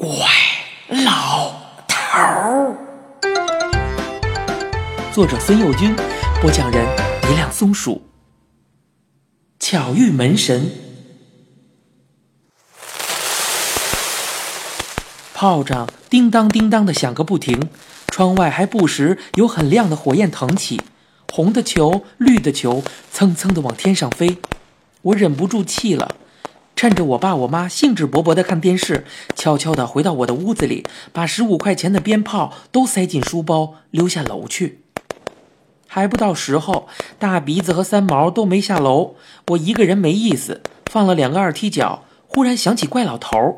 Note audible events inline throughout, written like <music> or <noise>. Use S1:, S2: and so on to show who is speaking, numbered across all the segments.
S1: 怪老头儿。作者孙幼军，播讲人一辆松鼠。巧遇门神，炮仗叮当叮当的响个不停，窗外还不时有很亮的火焰腾起，红的球、绿的球蹭蹭的往天上飞，我忍不住气了。趁着我爸我妈兴致勃勃地看电视，悄悄地回到我的屋子里，把十五块钱的鞭炮都塞进书包，溜下楼去。还不到时候，大鼻子和三毛都没下楼，我一个人没意思，放了两个二踢脚。忽然想起怪老头儿，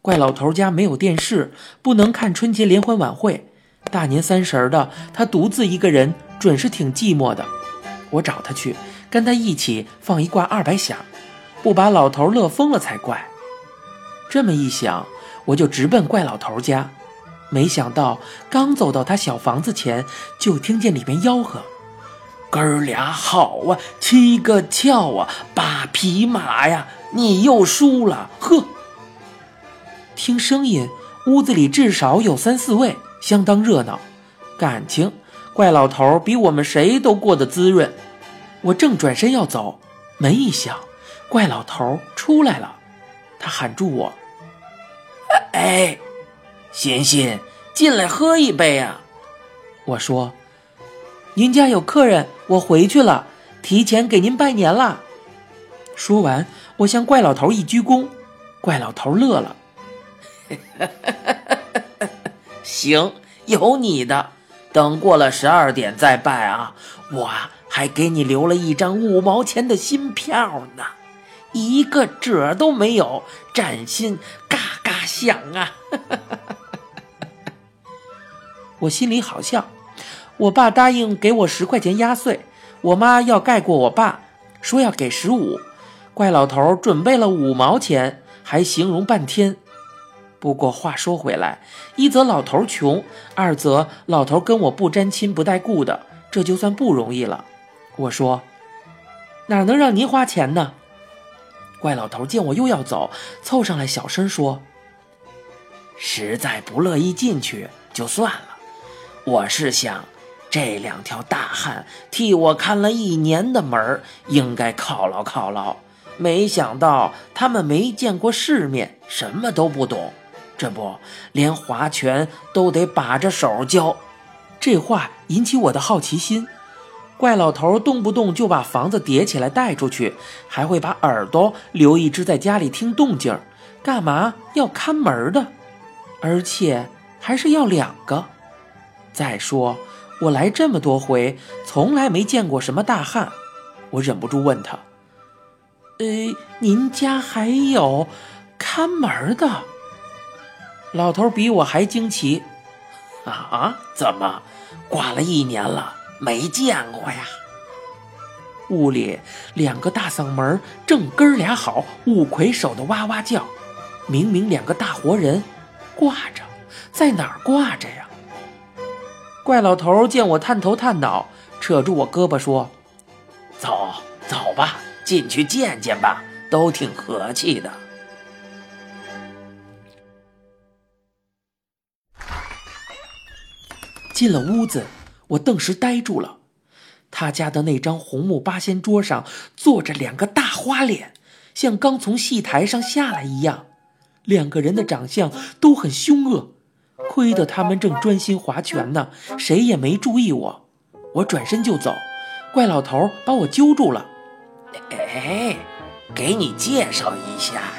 S1: 怪老头家没有电视，不能看春节联欢晚会。大年三十的，他独自一个人，准是挺寂寞的。我找他去，跟他一起放一挂二百响。不把老头乐疯了才怪！这么一想，我就直奔怪老头家。没想到刚走到他小房子前，就听见里面吆喝：“哥儿俩好啊，七个俏啊，八匹马呀！你又输了，呵！”听声音，屋子里至少有三四位，相当热闹。感情怪老头比我们谁都过得滋润。我正转身要走，门一响。怪老头出来了，他喊住我：“哎，欣欣，进来喝一杯啊！”我说：“您家有客人，我回去了，提前给您拜年了。”说完，我向怪老头一鞠躬，怪老头乐了：“ <laughs> 行，有你的，等过了十二点再拜啊！我还给你留了一张五毛钱的新票呢。”一个褶都没有，崭新，嘎嘎响啊！<laughs> 我心里好笑。我爸答应给我十块钱压岁，我妈要盖过我爸，说要给十五。怪老头准备了五毛钱，还形容半天。不过话说回来，一则老头穷，二则老头跟我不沾亲不带故的，这就算不容易了。我说，哪能让您花钱呢？怪老头见我又要走，凑上来小声说：“实在不乐意进去就算了。我是想，这两条大汉替我看了一年的门应该犒劳犒劳。没想到他们没见过世面，什么都不懂，这不连划拳都得把着手教。”这话引起我的好奇心。怪老头动不动就把房子叠起来带出去，还会把耳朵留一只在家里听动静干嘛要看门的？而且还是要两个。再说我来这么多回，从来没见过什么大汉。我忍不住问他：“呃，您家还有看门的？”老头比我还惊奇：“啊？怎么挂了一年了？”没见过呀！屋里两个大嗓门正哥俩好，五魁首的哇哇叫，明明两个大活人，挂着，在哪儿挂着呀？怪老头见我探头探脑，扯住我胳膊说：“走走吧，进去见见吧，都挺和气的。”进了屋子。我顿时呆住了，他家的那张红木八仙桌上坐着两个大花脸，像刚从戏台上下来一样。两个人的长相都很凶恶，亏得他们正专心划拳呢，谁也没注意我。我转身就走，怪老头把我揪住了。哎，给你介绍一下呀。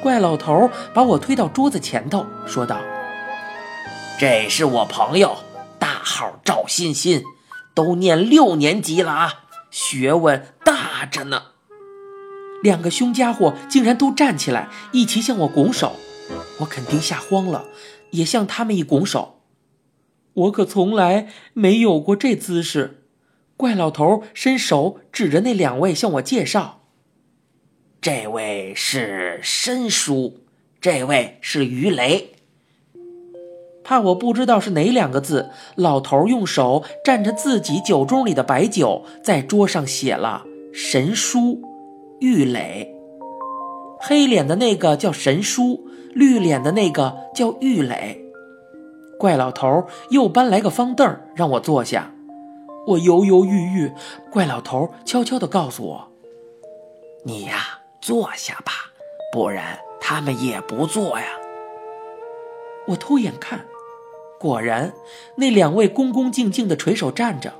S1: 怪老头把我推到桌子前头，说道：“这是我朋友。”号赵欣欣，都念六年级了啊，学问大着呢。两个凶家伙竟然都站起来，一起向我拱手，我肯定吓慌了，也向他们一拱手。我可从来没有过这姿势。怪老头伸手指着那两位向我介绍：“这位是申叔，这位是于雷。”怕我不知道是哪两个字，老头用手蘸着自己酒盅里的白酒，在桌上写了“神书”，玉磊。黑脸的那个叫神书，绿脸的那个叫玉磊。怪老头又搬来个方凳让我坐下。我犹犹豫豫，怪老头悄悄地告诉我：“
S2: 你呀，坐下吧，不然他们也不坐呀。”
S1: 我偷眼看，果然那两位恭恭敬敬的垂手站着。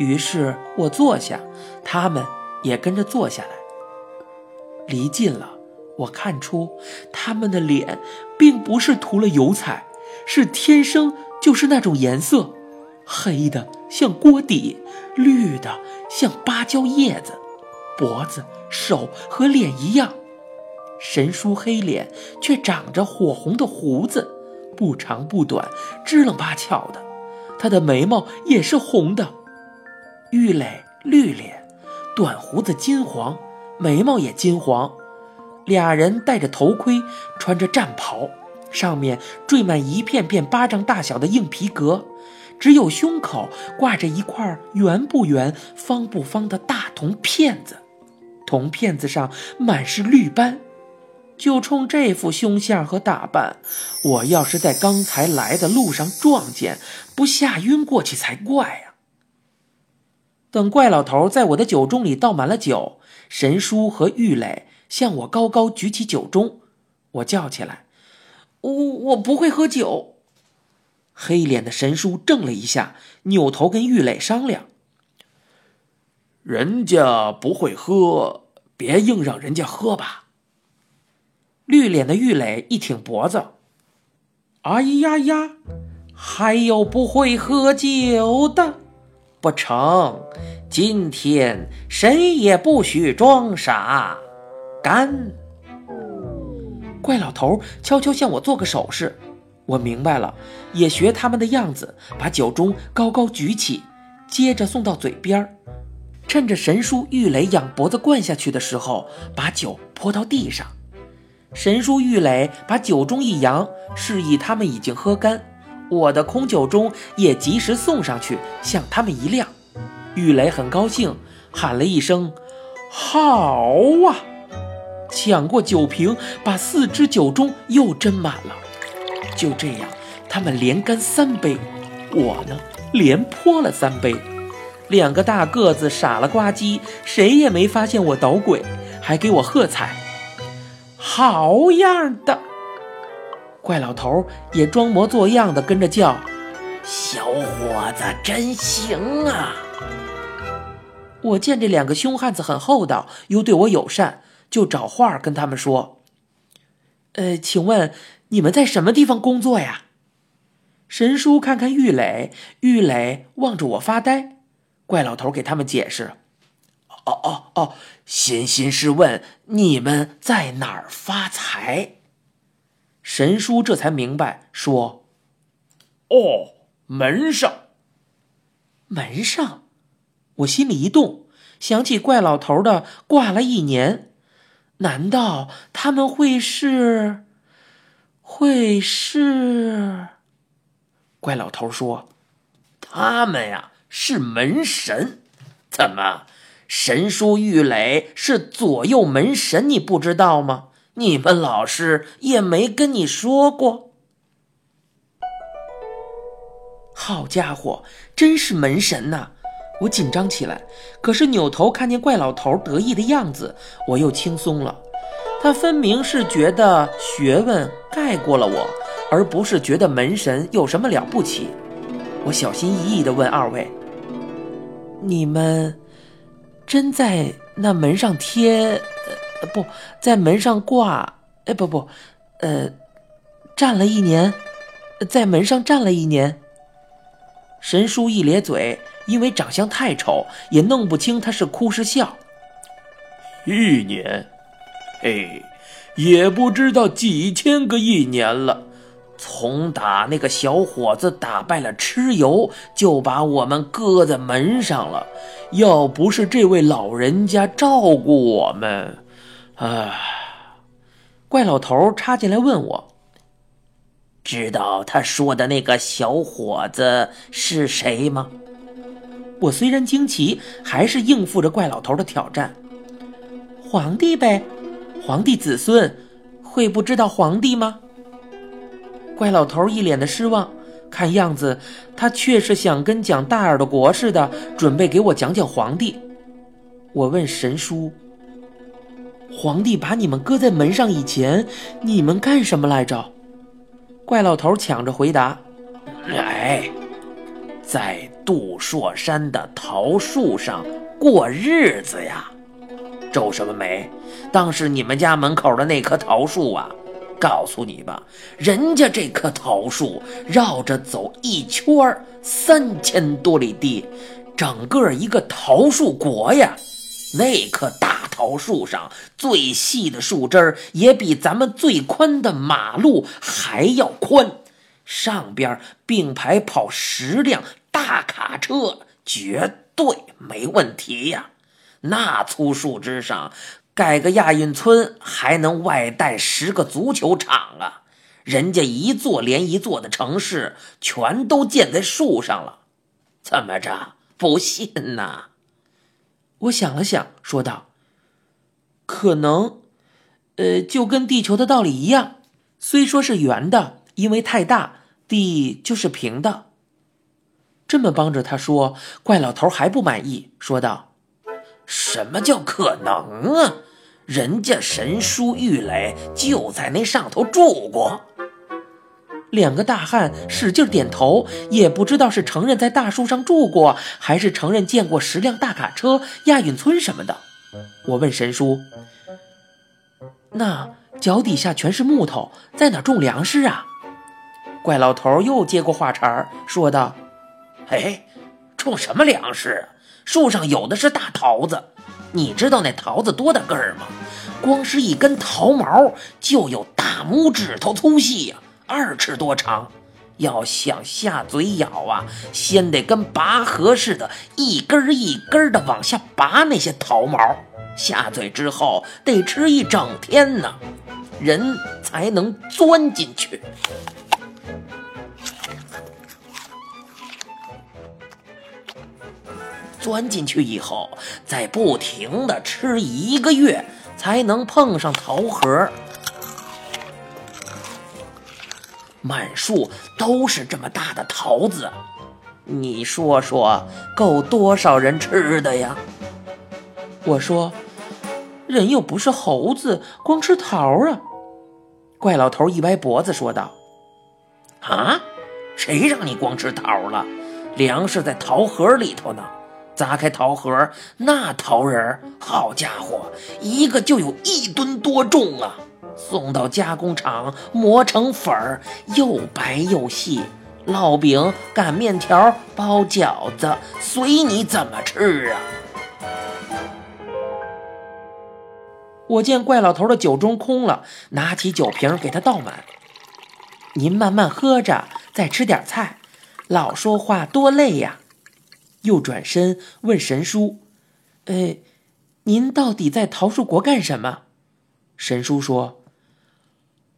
S1: 于是我坐下，他们也跟着坐下来。离近了，我看出他们的脸并不是涂了油彩，是天生就是那种颜色。黑的像锅底，绿的像芭蕉叶子，脖子、手和脸一样。神叔黑脸却长着火红的胡子，不长不短，支棱八翘的。他的眉毛也是红的。玉磊绿脸，短胡子金黄，眉毛也金黄。俩人戴着头盔，穿着战袍，上面缀满一片片巴掌大小的硬皮革。只有胸口挂着一块圆不圆、方不方的大铜片子，铜片子上满是绿斑。就冲这副凶相和打扮，我要是在刚才来的路上撞见，不吓晕过去才怪呀！等怪老头在我的酒盅里倒满了酒，神叔和玉磊向我高高举起酒盅，我叫起来：“我我不会喝酒。”黑脸的神叔怔了一下，扭头跟玉磊商量：“
S3: 人家不会喝，别硬让人家喝吧。”
S1: 绿脸的玉磊一挺脖子：“哎呀呀，还有不会喝酒的，不成！今天谁也不许装傻，干！”怪老头悄悄向我做个手势。我明白了，也学他们的样子，把酒盅高高举起，接着送到嘴边，趁着神叔玉磊仰脖子灌下去的时候，把酒泼到地上。神叔玉磊把酒盅一扬，示意他们已经喝干。我的空酒盅也及时送上去，向他们一亮。玉磊很高兴，喊了一声：“好啊！”抢过酒瓶，把四只酒盅又斟满了。就这样，他们连干三杯，我呢连泼了三杯。两个大个子傻了呱唧，谁也没发现我捣鬼，还给我喝彩。好样的！怪老头也装模作样的跟着叫：“
S2: 小伙子真行啊！”
S1: 我见这两个凶汉子很厚道，又对我友善，就找话跟他们说：“呃，请问。”你们在什么地方工作呀？神叔看看玉磊，玉磊望着我发呆。怪老头给他们解释：“
S2: 哦哦哦，欣欣是问你们在哪儿发财。”
S1: 神叔这才明白，说：“
S3: 哦，门上，
S1: 门上。”我心里一动，想起怪老头的挂了一年，难道他们会是？会是？怪老头说：“
S2: 他们呀是门神，怎么？神书玉垒是左右门神，你不知道吗？你们老师也没跟你说过。”
S1: 好家伙，真是门神呐！我紧张起来，可是扭头看见怪老头得意的样子，我又轻松了。他分明是觉得学问盖过了我，而不是觉得门神有什么了不起。我小心翼翼地问二位：“你们真在那门上贴，呃，不在门上挂？哎，不不，呃，站了一年，在门上站了一年。”神叔一咧嘴，因为长相太丑，也弄不清他是哭是笑。
S3: 一年。嘿，也不知道几千个一年了。从打那个小伙子打败了蚩尤，就把我们搁在门上了。要不是这位老人家照顾我们，啊。
S1: 怪老头插进来问我：“
S2: 知道他说的那个小伙子是谁吗？”
S1: 我虽然惊奇，还是应付着怪老头的挑战：“皇帝呗。”皇帝子孙会不知道皇帝吗？怪老头一脸的失望，看样子他确实想跟讲大耳朵国似的，准备给我讲讲皇帝。我问神叔：“皇帝把你们搁在门上以前，你们干什么来着？”怪老头抢着回答：“
S2: 哎，在杜朔山的桃树上过日子呀。”皱什么眉？当是你们家门口的那棵桃树啊！告诉你吧，人家这棵桃树绕着走一圈三千多里地，整个一个桃树国呀。那棵大桃树上最细的树枝也比咱们最宽的马路还要宽，上边并排跑十辆大卡车，绝对没问题呀。那粗树枝上。盖个亚运村还能外带十个足球场啊！人家一座连一座的城市全都建在树上了，怎么着？不信呐？
S1: 我想了想，说道：“可能，呃，就跟地球的道理一样，虽说是圆的，因为太大，地就是平的。”这么帮着他说，怪老头还不满意，说道：“
S2: 什么叫可能啊？”人家神书玉垒就在那上头住过，
S1: 两个大汉使劲点头，也不知道是承认在大树上住过，还是承认见过十辆大卡车、亚运村什么的。我问神叔：“那脚底下全是木头，在哪种粮食啊？”怪老头又接过话茬儿，说道：“
S2: 哎，种什么粮食？树上有的是大桃子。”你知道那桃子多大个儿吗？光是一根桃毛就有大拇指头粗细呀，二尺多长。要想下嘴咬啊，先得跟拔河似的，一根一根的往下拔那些桃毛。下嘴之后得吃一整天呢，人才能钻进去。钻进去以后，再不停的吃一个月，才能碰上桃核。满树都是这么大的桃子，你说说，够多少人吃的呀？
S1: 我说，人又不是猴子，光吃桃啊！怪老头一歪脖子说道：“
S2: 啊，谁让你光吃桃了？粮食在桃核里头呢。”砸开桃核，那桃仁好家伙，一个就有一吨多重啊！送到加工厂磨成粉儿，又白又细，烙饼、擀面条、包饺子，随你怎么吃啊！
S1: 我见怪老头的酒盅空了，拿起酒瓶给他倒满。您慢慢喝着，再吃点菜，老说话多累呀。又转身问神叔：“呃，您到底在桃树国干什么？”神叔说：“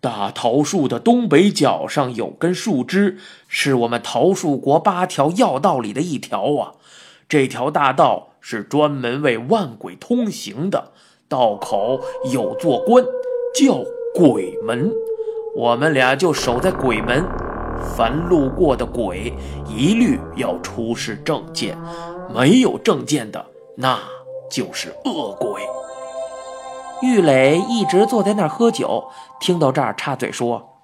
S3: 大桃树的东北角上有根树枝，是我们桃树国八条要道里的一条啊。这条大道是专门为万鬼通行的，道口有座关，叫鬼门。我们俩就守在鬼门。”凡路过的鬼，一律要出示证件，没有证件的，那就是恶鬼。
S1: 玉磊一直坐在那儿喝酒，听到这儿插嘴说：“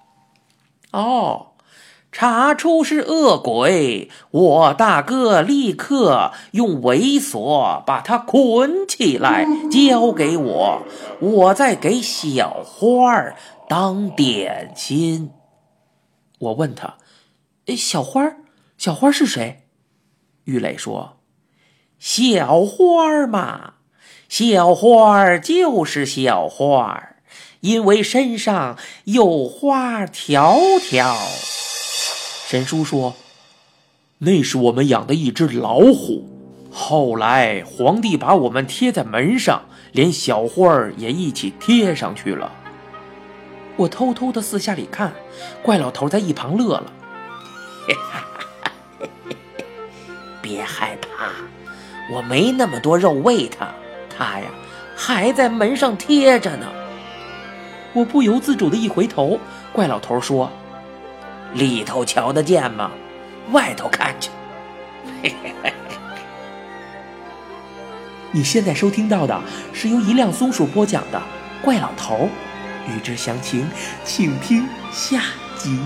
S2: 哦，查出是恶鬼，我大哥立刻用猥琐把他捆起来，交给我，我再给小花儿当点心。”
S1: 我问他：“哎小花儿，小花儿是谁？”
S2: 玉磊说：“小花儿嘛，小花儿就是小花儿，因为身上有花条条。”
S1: 神叔说：“
S3: 那是我们养的一只老虎，后来皇帝把我们贴在门上，连小花儿也一起贴上去了。”
S1: 我偷偷的四下里看，怪老头在一旁乐了。<laughs>
S2: 别害怕，我没那么多肉喂他，他呀还在门上贴着呢。
S1: 我不由自主的一回头，怪老头说：“
S2: 里头瞧得见吗？外头看去。<laughs> ”。
S1: 你现在收听到的是由一辆松鼠播讲的《怪老头》，欲知详情，请听下集。